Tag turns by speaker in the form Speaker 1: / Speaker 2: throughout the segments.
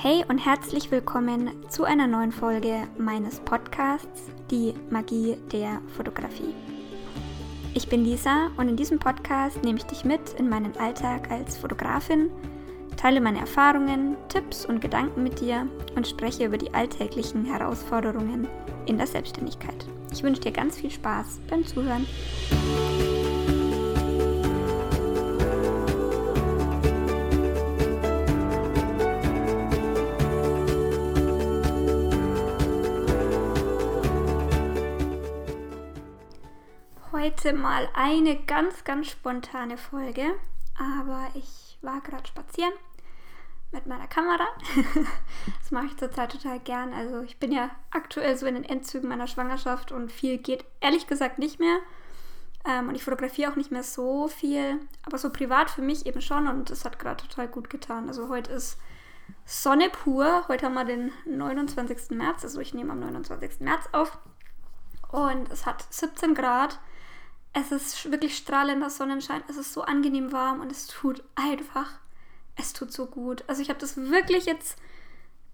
Speaker 1: Hey und herzlich willkommen zu einer neuen Folge meines Podcasts Die Magie der Fotografie. Ich bin Lisa und in diesem Podcast nehme ich dich mit in meinen Alltag als Fotografin, teile meine Erfahrungen, Tipps und Gedanken mit dir und spreche über die alltäglichen Herausforderungen in der Selbstständigkeit. Ich wünsche dir ganz viel Spaß beim Zuhören. Heute mal eine ganz, ganz spontane Folge. Aber ich war gerade spazieren mit meiner Kamera. das mache ich zurzeit total gern. Also ich bin ja aktuell so in den Endzügen meiner Schwangerschaft und viel geht ehrlich gesagt nicht mehr. Ähm, und ich fotografiere auch nicht mehr so viel. Aber so privat für mich eben schon und das hat gerade total gut getan. Also heute ist Sonne pur. Heute haben wir den 29. März. Also ich nehme am 29. März auf. Und es hat 17 Grad es ist wirklich strahlender Sonnenschein, es ist so angenehm warm und es tut einfach, es tut so gut. Also ich habe das wirklich jetzt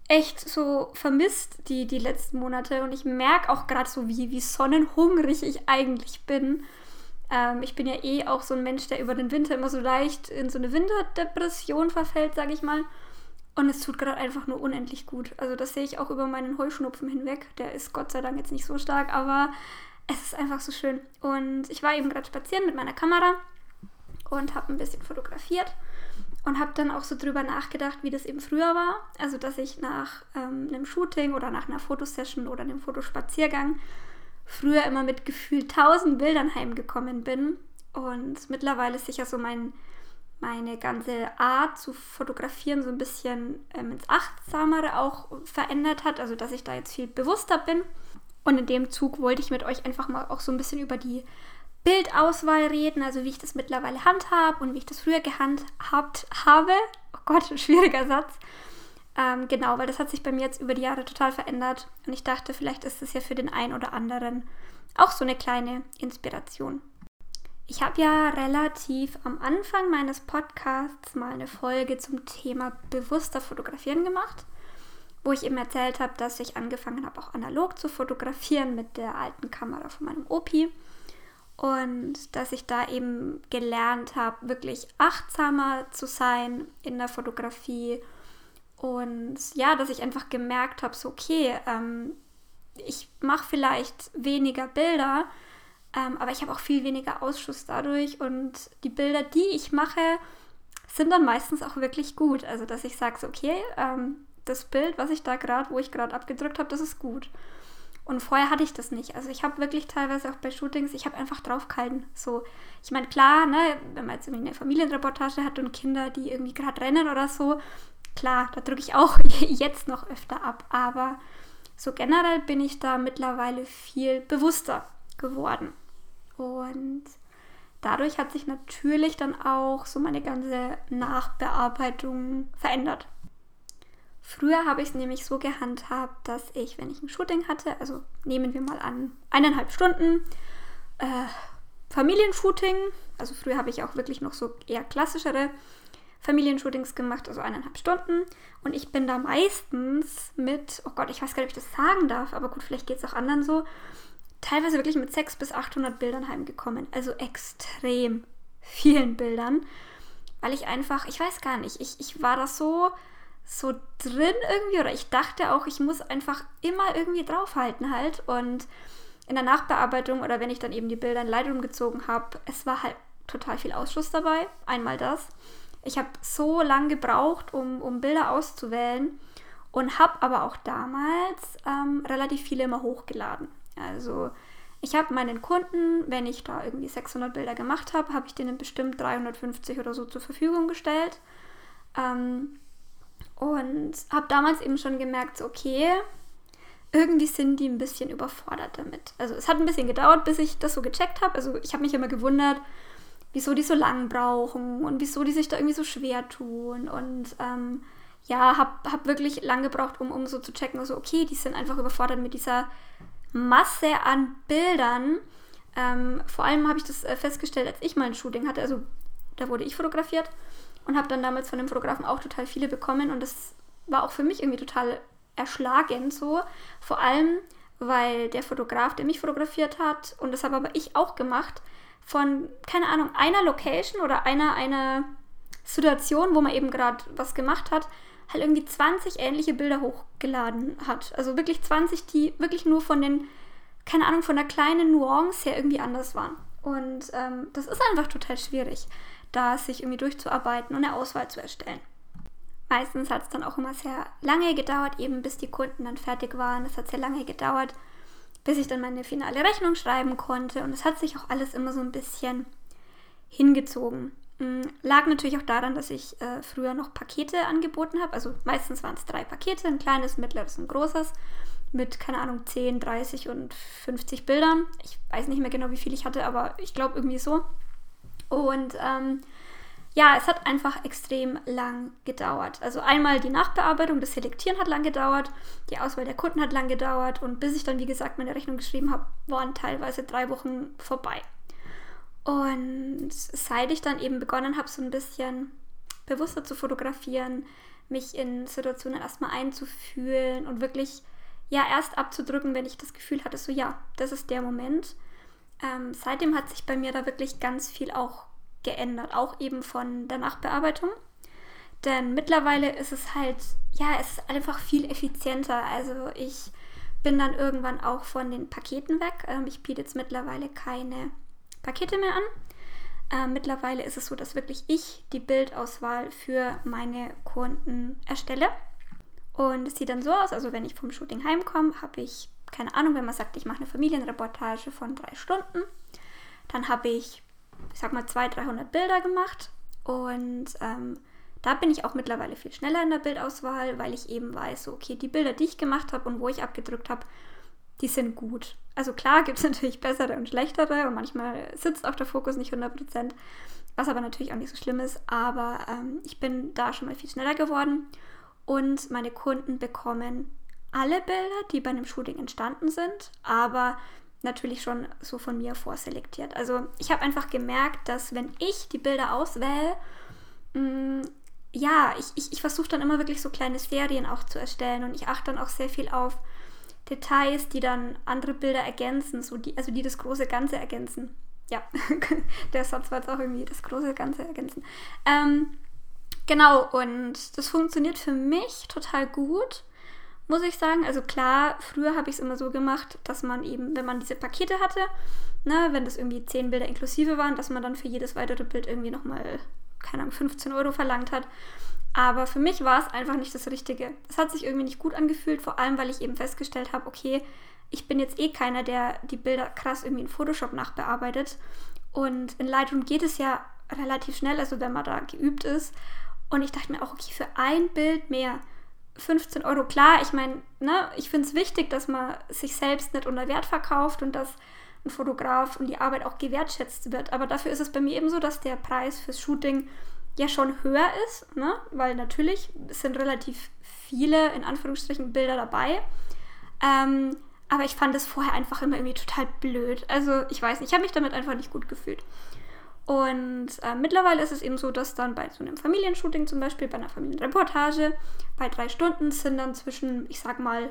Speaker 1: echt so vermisst, die, die letzten Monate. Und ich merke auch gerade so, wie, wie sonnenhungrig ich eigentlich bin. Ähm, ich bin ja eh auch so ein Mensch, der über den Winter immer so leicht in so eine Winterdepression verfällt, sage ich mal. Und es tut gerade einfach nur unendlich gut. Also das sehe ich auch über meinen Heuschnupfen hinweg. Der ist Gott sei Dank jetzt nicht so stark, aber es ist einfach so schön. Und ich war eben gerade spazieren mit meiner Kamera und habe ein bisschen fotografiert und habe dann auch so drüber nachgedacht, wie das eben früher war. Also, dass ich nach ähm, einem Shooting oder nach einer Fotosession oder einem Fotospaziergang früher immer mit gefühlt tausend Bildern heimgekommen bin. Und mittlerweile sich ja so mein, meine ganze Art zu fotografieren so ein bisschen ähm, ins Achtsamere auch verändert hat. Also, dass ich da jetzt viel bewusster bin und in dem Zug wollte ich mit euch einfach mal auch so ein bisschen über die Bildauswahl reden, also wie ich das mittlerweile handhabe und wie ich das früher gehandhabt habe. Oh Gott, schwieriger Satz. Ähm, genau, weil das hat sich bei mir jetzt über die Jahre total verändert und ich dachte, vielleicht ist es ja für den einen oder anderen auch so eine kleine Inspiration. Ich habe ja relativ am Anfang meines Podcasts mal eine Folge zum Thema bewusster Fotografieren gemacht wo ich eben erzählt habe, dass ich angefangen habe, auch analog zu fotografieren mit der alten Kamera von meinem Opi. Und dass ich da eben gelernt habe, wirklich achtsamer zu sein in der Fotografie. Und ja, dass ich einfach gemerkt habe, so okay, ähm, ich mache vielleicht weniger Bilder, ähm, aber ich habe auch viel weniger Ausschuss dadurch. Und die Bilder, die ich mache, sind dann meistens auch wirklich gut. Also dass ich sage, so, okay, ähm, das Bild, was ich da gerade, wo ich gerade abgedrückt habe, das ist gut. Und vorher hatte ich das nicht. Also ich habe wirklich teilweise auch bei Shootings, ich habe einfach draufgehalten. So, ich meine, klar, ne, wenn man jetzt irgendwie eine Familienreportage hat und Kinder, die irgendwie gerade rennen oder so, klar, da drücke ich auch jetzt noch öfter ab. Aber so generell bin ich da mittlerweile viel bewusster geworden. Und dadurch hat sich natürlich dann auch so meine ganze Nachbearbeitung verändert. Früher habe ich es nämlich so gehandhabt, dass ich, wenn ich ein Shooting hatte, also nehmen wir mal an, eineinhalb Stunden äh, Familienshooting, also früher habe ich auch wirklich noch so eher klassischere Familienshootings gemacht, also eineinhalb Stunden. Und ich bin da meistens mit, oh Gott, ich weiß gar nicht, ob ich das sagen darf, aber gut, vielleicht geht es auch anderen so, teilweise wirklich mit 600 bis 800 Bildern heimgekommen. Also extrem vielen Bildern, weil ich einfach, ich weiß gar nicht, ich, ich war das so so drin irgendwie oder ich dachte auch, ich muss einfach immer irgendwie draufhalten halt und in der Nachbearbeitung oder wenn ich dann eben die Bilder in Lightroom gezogen habe, es war halt total viel Ausschuss dabei. Einmal das. Ich habe so lange gebraucht, um, um Bilder auszuwählen und habe aber auch damals ähm, relativ viele immer hochgeladen. Also ich habe meinen Kunden, wenn ich da irgendwie 600 Bilder gemacht habe, habe ich denen bestimmt 350 oder so zur Verfügung gestellt. Ähm, und habe damals eben schon gemerkt, okay, irgendwie sind die ein bisschen überfordert damit. Also es hat ein bisschen gedauert, bis ich das so gecheckt habe. Also ich habe mich immer gewundert, wieso die so lang brauchen und wieso die sich da irgendwie so schwer tun. Und ähm, ja, habe hab wirklich lang gebraucht, um, um so zu checken, also okay, die sind einfach überfordert mit dieser Masse an Bildern. Ähm, vor allem habe ich das äh, festgestellt, als ich mal ein Shooting hatte. Also da wurde ich fotografiert und habe dann damals von dem Fotografen auch total viele bekommen und das war auch für mich irgendwie total erschlagend so. Vor allem, weil der Fotograf, der mich fotografiert hat, und das habe aber ich auch gemacht, von, keine Ahnung, einer Location oder einer, einer Situation, wo man eben gerade was gemacht hat, halt irgendwie 20 ähnliche Bilder hochgeladen hat. Also wirklich 20, die wirklich nur von den, keine Ahnung, von der kleinen Nuance her irgendwie anders waren. Und ähm, das ist einfach total schwierig, da sich irgendwie durchzuarbeiten und eine Auswahl zu erstellen. Meistens hat es dann auch immer sehr lange gedauert, eben bis die Kunden dann fertig waren. Es hat sehr lange gedauert, bis ich dann meine finale Rechnung schreiben konnte. Und es hat sich auch alles immer so ein bisschen hingezogen. Mm, lag natürlich auch daran, dass ich äh, früher noch Pakete angeboten habe. Also meistens waren es drei Pakete, ein kleines, mittleres und großes. Mit, keine Ahnung, 10, 30 und 50 Bildern. Ich weiß nicht mehr genau, wie viel ich hatte, aber ich glaube irgendwie so. Und ähm, ja, es hat einfach extrem lang gedauert. Also einmal die Nachbearbeitung, das Selektieren hat lang gedauert, die Auswahl der Kunden hat lang gedauert und bis ich dann, wie gesagt, meine Rechnung geschrieben habe, waren teilweise drei Wochen vorbei. Und seit ich dann eben begonnen habe, so ein bisschen bewusster zu fotografieren, mich in Situationen erstmal einzufühlen und wirklich ja erst abzudrücken, wenn ich das Gefühl hatte, so ja, das ist der Moment. Ähm, seitdem hat sich bei mir da wirklich ganz viel auch geändert, auch eben von der Nachbearbeitung. Denn mittlerweile ist es halt, ja, es ist einfach viel effizienter. Also ich bin dann irgendwann auch von den Paketen weg. Ähm, ich biete jetzt mittlerweile keine Pakete mehr an. Ähm, mittlerweile ist es so, dass wirklich ich die Bildauswahl für meine Kunden erstelle. Und es sieht dann so aus, also wenn ich vom Shooting heimkomme, habe ich, keine Ahnung, wenn man sagt, ich mache eine Familienreportage von drei Stunden, dann habe ich ich sag mal, 200, 300 Bilder gemacht. Und ähm, da bin ich auch mittlerweile viel schneller in der Bildauswahl, weil ich eben weiß, okay, die Bilder, die ich gemacht habe und wo ich abgedrückt habe, die sind gut. Also klar gibt es natürlich bessere und schlechtere und manchmal sitzt auch der Fokus nicht 100%, was aber natürlich auch nicht so schlimm ist. Aber ähm, ich bin da schon mal viel schneller geworden und meine Kunden bekommen alle Bilder, die bei einem Shooting entstanden sind, aber natürlich schon so von mir vorselektiert. Also ich habe einfach gemerkt, dass wenn ich die Bilder auswähle, mm, ja, ich, ich, ich versuche dann immer wirklich so kleine Serien auch zu erstellen und ich achte dann auch sehr viel auf Details, die dann andere Bilder ergänzen, so die, also die das große Ganze ergänzen. Ja, der Satz war jetzt auch irgendwie das große Ganze ergänzen. Ähm, genau, und das funktioniert für mich total gut muss ich sagen. Also klar, früher habe ich es immer so gemacht, dass man eben, wenn man diese Pakete hatte, ne, wenn das irgendwie 10 Bilder inklusive waren, dass man dann für jedes weitere Bild irgendwie nochmal, keine Ahnung, 15 Euro verlangt hat. Aber für mich war es einfach nicht das Richtige. Es hat sich irgendwie nicht gut angefühlt, vor allem weil ich eben festgestellt habe, okay, ich bin jetzt eh keiner, der die Bilder krass irgendwie in Photoshop nachbearbeitet. Und in Lightroom geht es ja relativ schnell, also wenn man da geübt ist. Und ich dachte mir auch, okay, für ein Bild mehr 15 Euro, klar, ich meine, ne, ich finde es wichtig, dass man sich selbst nicht unter Wert verkauft und dass ein Fotograf und die Arbeit auch gewertschätzt wird. Aber dafür ist es bei mir eben so, dass der Preis fürs Shooting ja schon höher ist, ne? weil natürlich sind relativ viele, in Anführungsstrichen, Bilder dabei. Ähm, aber ich fand es vorher einfach immer irgendwie total blöd. Also ich weiß nicht, ich habe mich damit einfach nicht gut gefühlt. Und äh, mittlerweile ist es eben so, dass dann bei so einem Familienshooting zum Beispiel, bei einer Familienreportage, bei drei Stunden sind dann zwischen, ich sag mal,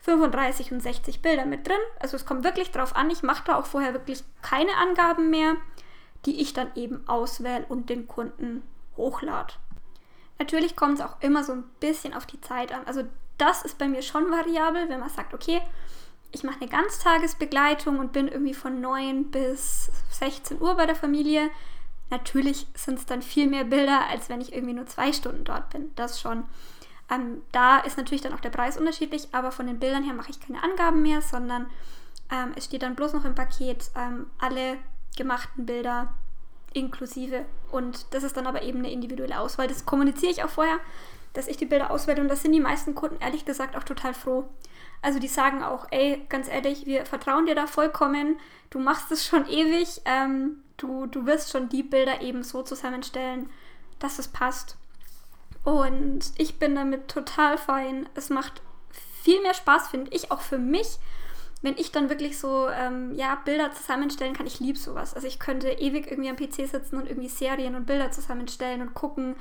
Speaker 1: 35 und 60 Bilder mit drin. Also es kommt wirklich drauf an. Ich mache da auch vorher wirklich keine Angaben mehr, die ich dann eben auswähle und den Kunden hochlade. Natürlich kommt es auch immer so ein bisschen auf die Zeit an. Also das ist bei mir schon variabel, wenn man sagt, okay, ich mache eine Ganztagesbegleitung und bin irgendwie von 9 bis 16 Uhr bei der Familie. Natürlich sind es dann viel mehr Bilder, als wenn ich irgendwie nur zwei Stunden dort bin. Das schon. Ähm, da ist natürlich dann auch der Preis unterschiedlich, aber von den Bildern her mache ich keine Angaben mehr, sondern ähm, es steht dann bloß noch im Paket ähm, alle gemachten Bilder inklusive. Und das ist dann aber eben eine individuelle Auswahl. Das kommuniziere ich auch vorher, dass ich die Bilder auswähle und das sind die meisten Kunden ehrlich gesagt auch total froh. Also die sagen auch, ey, ganz ehrlich, wir vertrauen dir da vollkommen, du machst es schon ewig, ähm, du, du wirst schon die Bilder eben so zusammenstellen, dass es passt. Und ich bin damit total fein. Es macht viel mehr Spaß, finde ich, auch für mich, wenn ich dann wirklich so ähm, ja, Bilder zusammenstellen kann. Ich liebe sowas. Also ich könnte ewig irgendwie am PC sitzen und irgendwie Serien und Bilder zusammenstellen und gucken,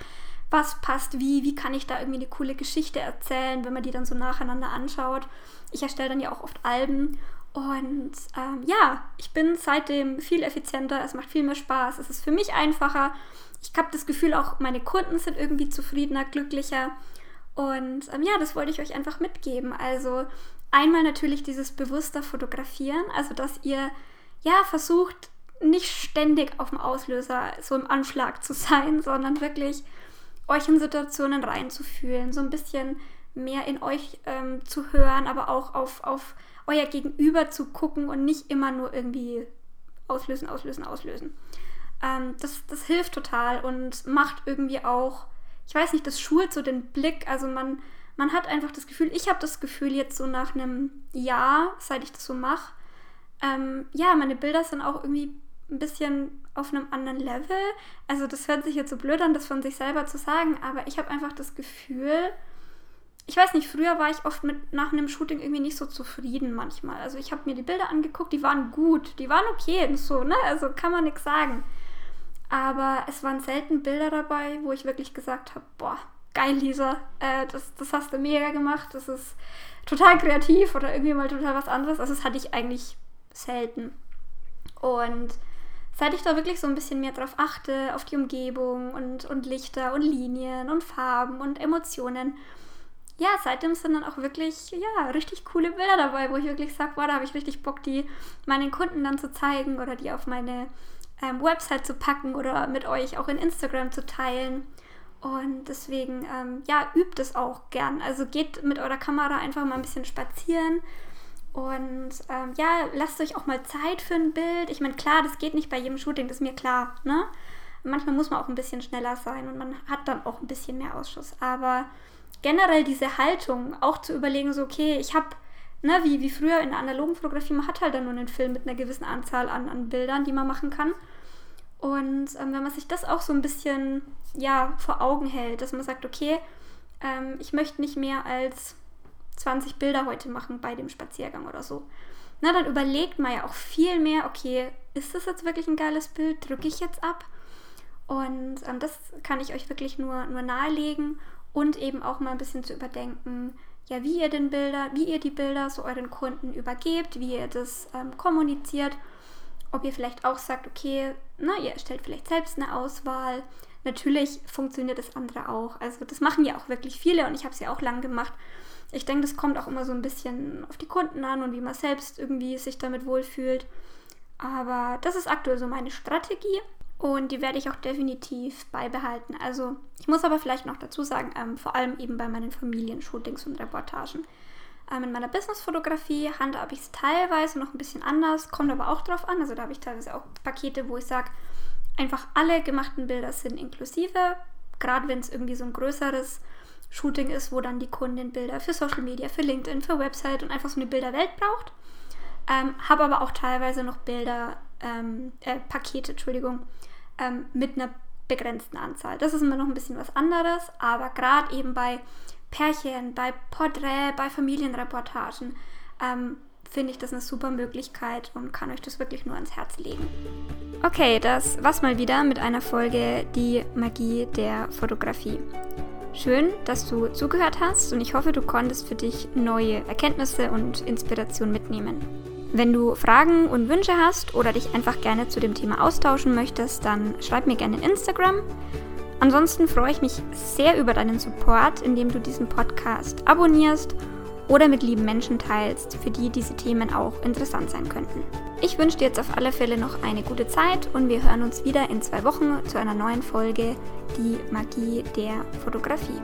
Speaker 1: was passt wie, wie kann ich da irgendwie eine coole Geschichte erzählen, wenn man die dann so nacheinander anschaut. Ich erstelle dann ja auch oft Alben und ähm, ja, ich bin seitdem viel effizienter, es macht viel mehr Spaß, es ist für mich einfacher. Ich habe das Gefühl, auch meine Kunden sind irgendwie zufriedener, glücklicher. Und ähm, ja, das wollte ich euch einfach mitgeben. Also einmal natürlich dieses bewusster Fotografieren, also dass ihr ja versucht, nicht ständig auf dem Auslöser so im Anschlag zu sein, sondern wirklich euch in Situationen reinzufühlen, so ein bisschen mehr in euch ähm, zu hören, aber auch auf, auf euer Gegenüber zu gucken und nicht immer nur irgendwie auslösen, auslösen, auslösen. Ähm, das, das hilft total und macht irgendwie auch, ich weiß nicht, das schult so den Blick. Also man, man hat einfach das Gefühl, ich habe das Gefühl jetzt so nach einem Jahr, seit ich das so mache, ähm, ja, meine Bilder sind auch irgendwie ein bisschen auf einem anderen Level. Also das hört sich jetzt so blöd an, das von sich selber zu sagen, aber ich habe einfach das Gefühl, ich weiß nicht, früher war ich oft mit nach einem Shooting irgendwie nicht so zufrieden manchmal. Also ich habe mir die Bilder angeguckt, die waren gut, die waren okay, so, ne? Also kann man nichts sagen. Aber es waren selten Bilder dabei, wo ich wirklich gesagt habe, boah, geil, Lisa, äh, das, das hast du mega gemacht, das ist total kreativ oder irgendwie mal total was anderes. Also das hatte ich eigentlich selten. Und seit ich da wirklich so ein bisschen mehr drauf achte, auf die Umgebung und, und Lichter und Linien und Farben und Emotionen, ja, seitdem sind dann auch wirklich, ja, richtig coole Bilder dabei, wo ich wirklich sage, boah, da habe ich richtig Bock, die meinen Kunden dann zu zeigen oder die auf meine ähm, Website zu packen oder mit euch auch in Instagram zu teilen. Und deswegen, ähm, ja, übt es auch gern. Also geht mit eurer Kamera einfach mal ein bisschen spazieren und ähm, ja, lasst euch auch mal Zeit für ein Bild. Ich meine, klar, das geht nicht bei jedem Shooting, das ist mir klar. Ne? Manchmal muss man auch ein bisschen schneller sein und man hat dann auch ein bisschen mehr Ausschuss. Aber generell diese Haltung, auch zu überlegen, so, okay, ich habe, ne, wie, wie früher in der analogen Fotografie, man hat halt dann nur einen Film mit einer gewissen Anzahl an, an Bildern, die man machen kann. Und ähm, wenn man sich das auch so ein bisschen, ja, vor Augen hält, dass man sagt, okay, ähm, ich möchte nicht mehr als 20 Bilder heute machen bei dem Spaziergang oder so. Na, dann überlegt man ja auch viel mehr, okay, ist das jetzt wirklich ein geiles Bild? Drücke ich jetzt ab? Und ähm, das kann ich euch wirklich nur, nur nahelegen und eben auch mal ein bisschen zu überdenken, ja, wie ihr den Bilder, wie ihr die Bilder so euren Kunden übergebt, wie ihr das ähm, kommuniziert, ob ihr vielleicht auch sagt, okay, na, ihr erstellt vielleicht selbst eine Auswahl. Natürlich funktioniert das andere auch. Also das machen ja auch wirklich viele und ich habe es ja auch lang gemacht. Ich denke, das kommt auch immer so ein bisschen auf die Kunden an und wie man selbst irgendwie sich damit wohlfühlt. Aber das ist aktuell so meine Strategie und die werde ich auch definitiv beibehalten. Also ich muss aber vielleicht noch dazu sagen, ähm, vor allem eben bei meinen Familienshootings und Reportagen. Ähm, in meiner Businessfotografie handhabe ich es teilweise noch ein bisschen anders, kommt aber auch drauf an. Also da habe ich teilweise auch Pakete, wo ich sage, einfach alle gemachten Bilder sind inklusive. Gerade wenn es irgendwie so ein größeres Shooting ist, wo dann die Kundin Bilder für Social Media, für LinkedIn, für Website und einfach so eine Bilderwelt braucht. Ähm, habe aber auch teilweise noch Bilder, ähm, äh, Pakete, Entschuldigung, ähm, mit einer begrenzten Anzahl. Das ist immer noch ein bisschen was anderes, aber gerade eben bei Pärchen, bei Porträt, bei Familienreportagen ähm, finde ich das eine super Möglichkeit und kann euch das wirklich nur ans Herz legen. Okay, das war's mal wieder mit einer Folge Die Magie der Fotografie. Schön, dass du zugehört hast und ich hoffe, du konntest für dich neue Erkenntnisse und Inspiration mitnehmen. Wenn du Fragen und Wünsche hast oder dich einfach gerne zu dem Thema austauschen möchtest, dann schreib mir gerne in Instagram. Ansonsten freue ich mich sehr über deinen Support, indem du diesen Podcast abonnierst oder mit lieben Menschen teilst, für die diese Themen auch interessant sein könnten. Ich wünsche dir jetzt auf alle Fälle noch eine gute Zeit und wir hören uns wieder in zwei Wochen zu einer neuen Folge Die Magie der Fotografie.